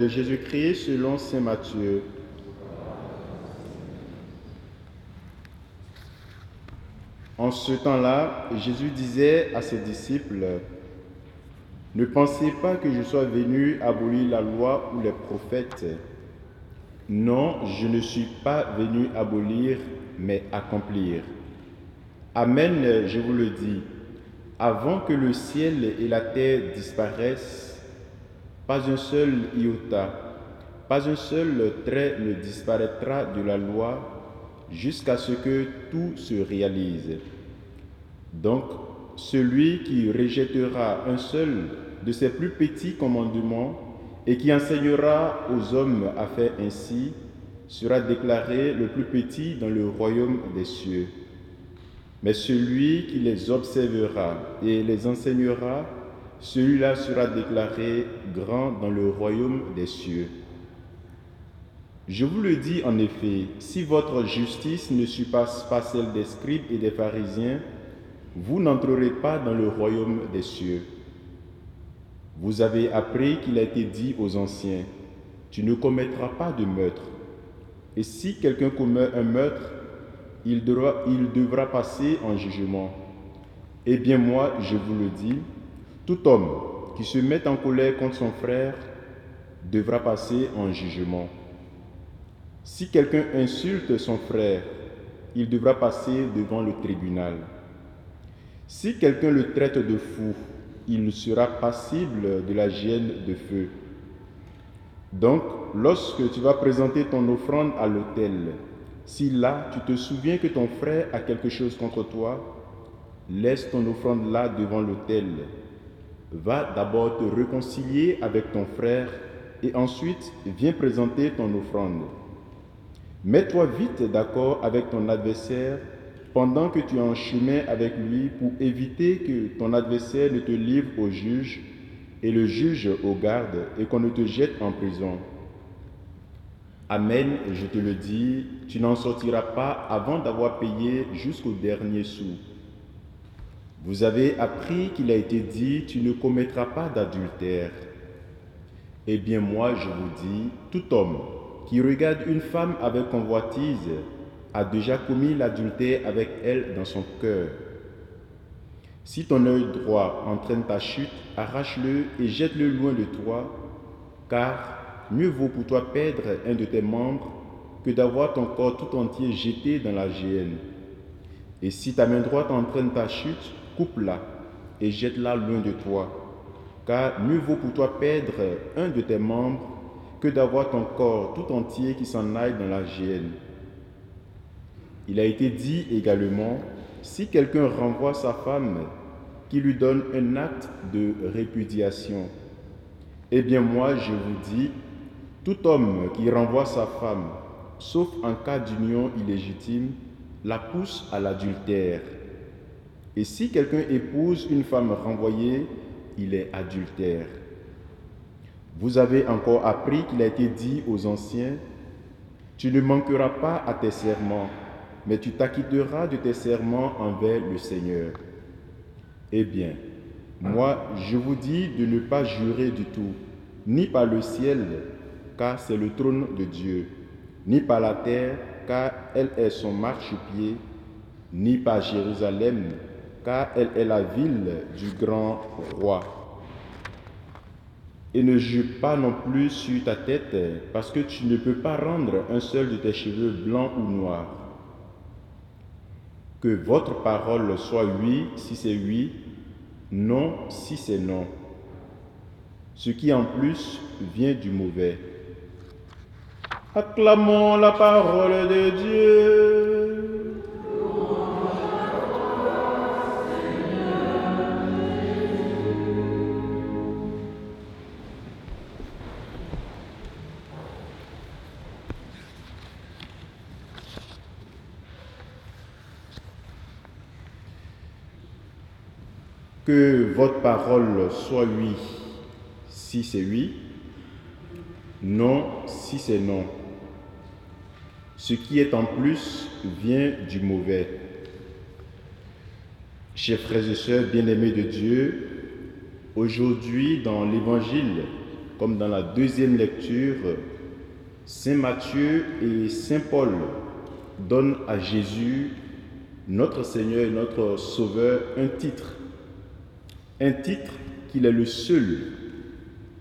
de Jésus-Christ selon Saint Matthieu. En ce temps-là, Jésus disait à ses disciples, Ne pensez pas que je sois venu abolir la loi ou les prophètes. Non, je ne suis pas venu abolir, mais accomplir. Amen, je vous le dis, avant que le ciel et la terre disparaissent, pas un seul iota, pas un seul trait ne disparaîtra de la loi jusqu'à ce que tout se réalise. Donc, celui qui rejettera un seul de ses plus petits commandements et qui enseignera aux hommes à faire ainsi sera déclaré le plus petit dans le royaume des cieux. Mais celui qui les observera et les enseignera, celui-là sera déclaré grand dans le royaume des cieux. Je vous le dis en effet, si votre justice ne surpasse pas celle des scribes et des pharisiens, vous n'entrerez pas dans le royaume des cieux. Vous avez appris qu'il a été dit aux anciens, tu ne commettras pas de meurtre. Et si quelqu'un commet un meurtre, il devra, il devra passer en jugement. Eh bien moi, je vous le dis, tout homme qui se met en colère contre son frère devra passer en jugement. Si quelqu'un insulte son frère, il devra passer devant le tribunal. Si quelqu'un le traite de fou, il sera passible de la gêne de feu. Donc, lorsque tu vas présenter ton offrande à l'autel, si là tu te souviens que ton frère a quelque chose contre toi, laisse ton offrande là devant l'autel. Va d'abord te réconcilier avec ton frère et ensuite viens présenter ton offrande. Mets-toi vite d'accord avec ton adversaire pendant que tu es en chemin avec lui pour éviter que ton adversaire ne te livre au juge et le juge au garde et qu'on ne te jette en prison. Amen, je te le dis, tu n'en sortiras pas avant d'avoir payé jusqu'au dernier sou. Vous avez appris qu'il a été dit, tu ne commettras pas d'adultère. Eh bien moi, je vous dis, tout homme qui regarde une femme avec convoitise a déjà commis l'adultère avec elle dans son cœur. Si ton œil droit entraîne ta chute, arrache-le et jette-le loin de toi, car mieux vaut pour toi perdre un de tes membres que d'avoir ton corps tout entier jeté dans la géhenne. Et si ta main droite entraîne ta chute, coupe-la et jette-la loin de toi, car mieux vaut pour toi perdre un de tes membres que d'avoir ton corps tout entier qui s'en aille dans la géhenne. Il a été dit également, si quelqu'un renvoie sa femme, qui lui donne un acte de répudiation. Eh bien moi, je vous dis, tout homme qui renvoie sa femme, sauf en cas d'union illégitime, la pousse à l'adultère. Et si quelqu'un épouse une femme renvoyée, il est adultère. Vous avez encore appris qu'il a été dit aux anciens, tu ne manqueras pas à tes serments mais tu t'acquitteras de tes serments envers le Seigneur. Eh bien, moi, je vous dis de ne pas jurer du tout, ni par le ciel, car c'est le trône de Dieu, ni par la terre, car elle est son marchepied, ni par Jérusalem, car elle est la ville du grand roi. Et ne jure pas non plus sur ta tête, parce que tu ne peux pas rendre un seul de tes cheveux blancs ou noirs. Que votre parole soit oui si c'est oui, non si c'est non. Ce qui en plus vient du mauvais. Acclamons la parole de Dieu. Que votre parole soit oui si c'est oui, non si c'est non. Ce qui est en plus vient du mauvais. Chers frères et sœurs bien-aimés de Dieu, aujourd'hui dans l'Évangile comme dans la deuxième lecture, Saint Matthieu et Saint Paul donnent à Jésus, notre Seigneur et notre Sauveur, un titre. Un titre qu'il est le seul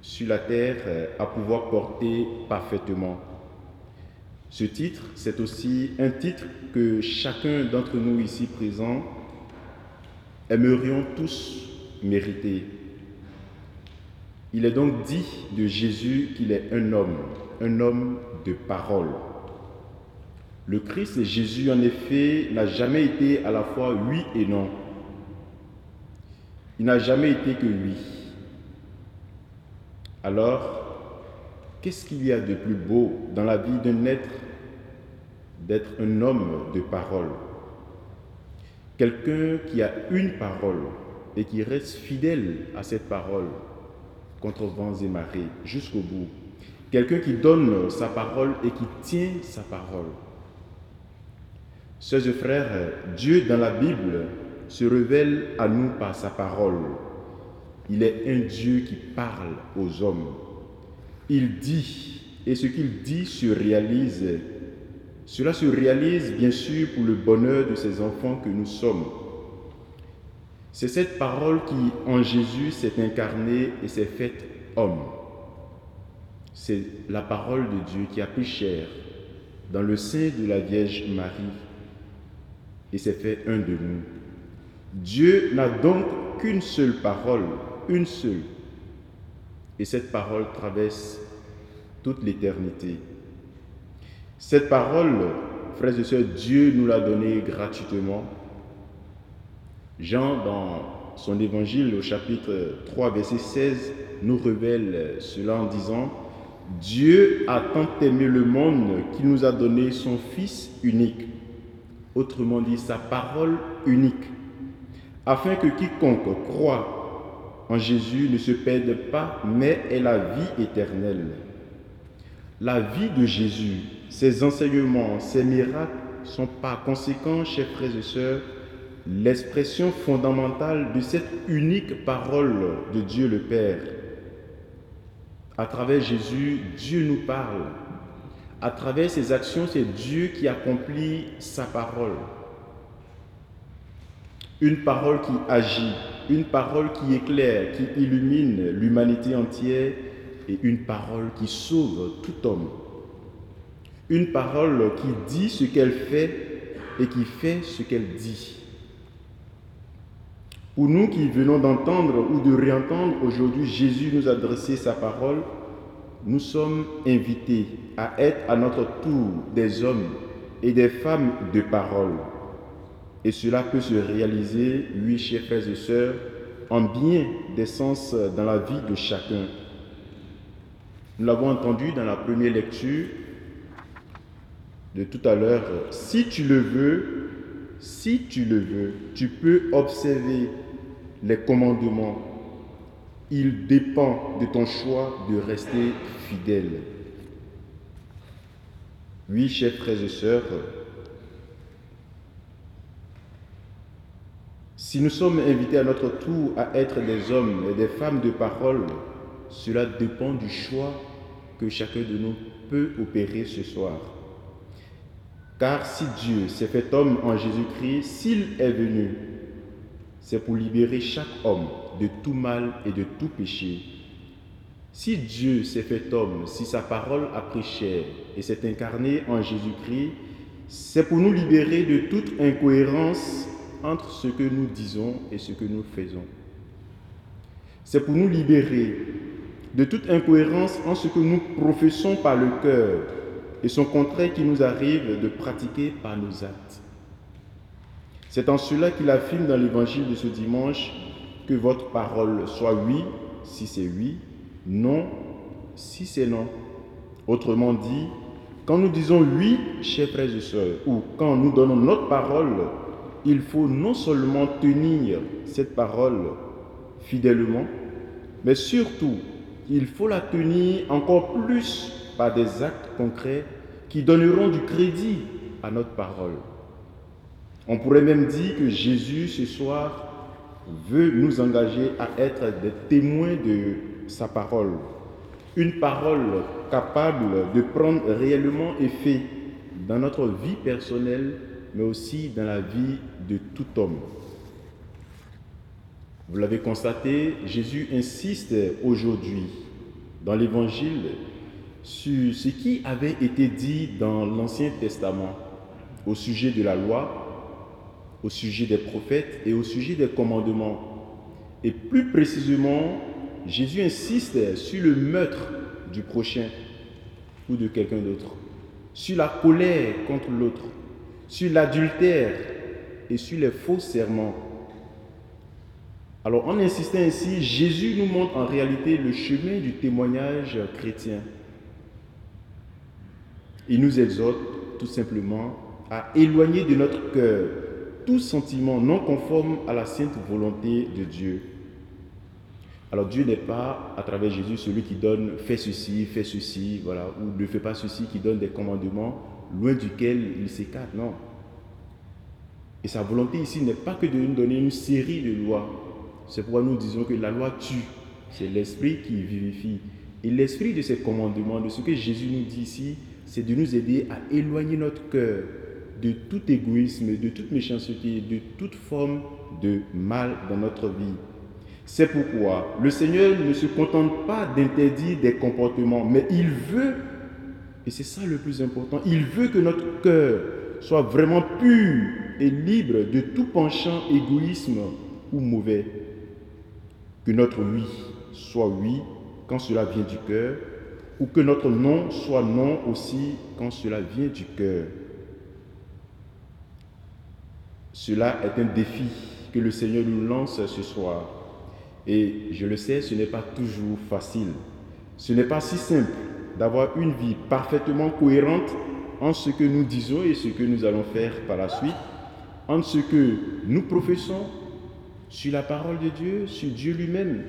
sur la terre à pouvoir porter parfaitement. Ce titre, c'est aussi un titre que chacun d'entre nous ici présents aimerions tous mériter. Il est donc dit de Jésus qu'il est un homme, un homme de parole. Le Christ Jésus, en effet, n'a jamais été à la fois oui et non. Il n'a jamais été que oui. Alors, qu'est-ce qu'il y a de plus beau dans la vie d'un être d'être un homme de parole? Quelqu'un qui a une parole et qui reste fidèle à cette parole contre vents et marées jusqu'au bout. Quelqu'un qui donne sa parole et qui tient sa parole. Sœurs et frères, Dieu dans la Bible se révèle à nous par sa parole. Il est un Dieu qui parle aux hommes. Il dit, et ce qu'il dit se réalise. Cela se réalise bien sûr pour le bonheur de ses enfants que nous sommes. C'est cette parole qui, en Jésus, s'est incarnée et s'est faite homme. C'est la parole de Dieu qui a pris chair dans le sein de la Vierge Marie et s'est fait un de nous. Dieu n'a donc qu'une seule parole, une seule. Et cette parole traverse toute l'éternité. Cette parole, frères et sœurs, Dieu nous l'a donnée gratuitement Jean, dans son évangile au chapitre 3, verset 16, nous révèle cela en disant, Dieu a tant aimé le monde qu'il nous a donné son Fils unique, autrement dit sa parole unique, afin que quiconque croit en Jésus ne se perde pas, mais ait la vie éternelle. La vie de Jésus, ses enseignements, ses miracles sont par conséquent, chers frères et sœurs, l'expression fondamentale de cette unique parole de Dieu le Père. À travers Jésus, Dieu nous parle. À travers ses actions, c'est Dieu qui accomplit sa parole. Une parole qui agit, une parole qui éclaire, qui illumine l'humanité entière et une parole qui sauve tout homme. Une parole qui dit ce qu'elle fait et qui fait ce qu'elle dit. Pour nous qui venons d'entendre ou de réentendre aujourd'hui Jésus nous adresser sa parole, nous sommes invités à être à notre tour des hommes et des femmes de parole. Et cela peut se réaliser, oui, chers frères et sœurs, en bien des sens dans la vie de chacun. Nous l'avons entendu dans la première lecture de tout à l'heure. Si tu le veux, si tu le veux, tu peux observer les commandements. Il dépend de ton choix de rester fidèle. Oui, chers frères et sœurs, si nous sommes invités à notre tour à être des hommes et des femmes de parole, cela dépend du choix que chacun de nous peut opérer ce soir. Car si Dieu s'est fait homme en Jésus-Christ, s'il est venu, c'est pour libérer chaque homme de tout mal et de tout péché. Si Dieu s'est fait homme, si sa parole a pris chair et s'est incarné en Jésus-Christ, c'est pour nous libérer de toute incohérence entre ce que nous disons et ce que nous faisons. C'est pour nous libérer de toute incohérence en ce que nous professons par le cœur et son contraire qui nous arrive de pratiquer par nos actes. C'est en cela qu'il affirme dans l'évangile de ce dimanche que votre parole soit oui si c'est oui, non si c'est non. Autrement dit, quand nous disons oui, chers frères et sœurs, ou quand nous donnons notre parole, il faut non seulement tenir cette parole fidèlement, mais surtout, il faut la tenir encore plus par des actes concrets qui donneront du crédit à notre parole. On pourrait même dire que Jésus ce soir veut nous engager à être des témoins de sa parole. une parole capable de prendre réellement effet dans notre vie personnelle, mais aussi dans la vie de tout homme. Vous l'avez constaté, Jésus insiste aujourd'hui dans l'Évangile sur ce qui avait été dit dans l'Ancien Testament au sujet de la loi, au sujet des prophètes et au sujet des commandements. Et plus précisément, Jésus insiste sur le meurtre du prochain ou de quelqu'un d'autre, sur la colère contre l'autre, sur l'adultère et sur les faux serments alors en insistant ainsi, Jésus nous montre en réalité le chemin du témoignage chrétien. Il nous exhorte tout simplement à éloigner de notre cœur tout sentiment non conforme à la sainte volonté de Dieu. Alors Dieu n'est pas, à travers Jésus, celui qui donne fais ceci, fais ceci, voilà, ou ne fais pas ceci, qui donne des commandements loin duquel il s'écarte, non. Et sa volonté ici n'est pas que de nous donner une série de lois, c'est pourquoi nous disons que la loi tue. C'est l'esprit qui vivifie. Et l'esprit de ces commandements, de ce que Jésus nous dit ici, c'est de nous aider à éloigner notre cœur de tout égoïsme, de toute méchanceté, de toute forme de mal dans notre vie. C'est pourquoi le Seigneur ne se contente pas d'interdire des comportements, mais il veut, et c'est ça le plus important, il veut que notre cœur soit vraiment pur et libre de tout penchant égoïsme ou mauvais que notre oui soit oui quand cela vient du cœur, ou que notre non soit non aussi quand cela vient du cœur. Cela est un défi que le Seigneur nous lance ce soir. Et je le sais, ce n'est pas toujours facile. Ce n'est pas si simple d'avoir une vie parfaitement cohérente en ce que nous disons et ce que nous allons faire par la suite, en ce que nous professons sur la parole de Dieu, sur Dieu lui-même.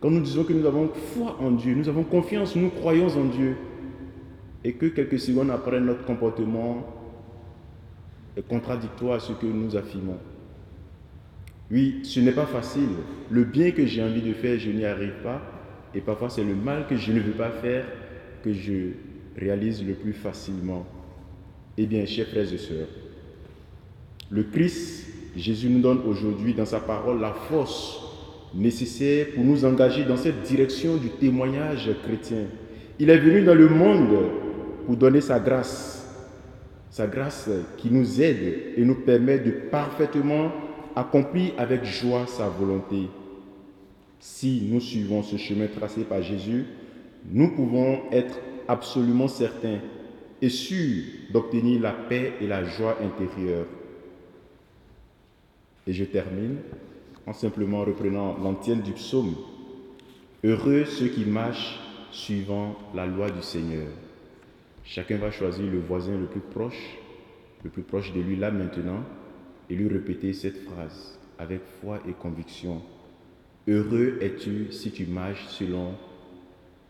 Quand nous disons que nous avons foi en Dieu, nous avons confiance, nous croyons en Dieu, et que quelques secondes après notre comportement est contradictoire à ce que nous affirmons. Oui, ce n'est pas facile. Le bien que j'ai envie de faire, je n'y arrive pas. Et parfois, c'est le mal que je ne veux pas faire que je réalise le plus facilement. Eh bien, chers frères et sœurs, le Christ Jésus nous donne aujourd'hui dans sa parole la force nécessaire pour nous engager dans cette direction du témoignage chrétien. Il est venu dans le monde pour donner sa grâce, sa grâce qui nous aide et nous permet de parfaitement accomplir avec joie sa volonté. Si nous suivons ce chemin tracé par Jésus, nous pouvons être absolument certains et sûrs d'obtenir la paix et la joie intérieure. Et je termine en simplement reprenant l'antienne du psaume. Heureux ceux qui marchent suivant la loi du Seigneur. Chacun va choisir le voisin le plus proche, le plus proche de lui là maintenant, et lui répéter cette phrase avec foi et conviction. Heureux es-tu si tu marches selon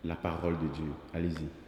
la parole de Dieu. Allez-y.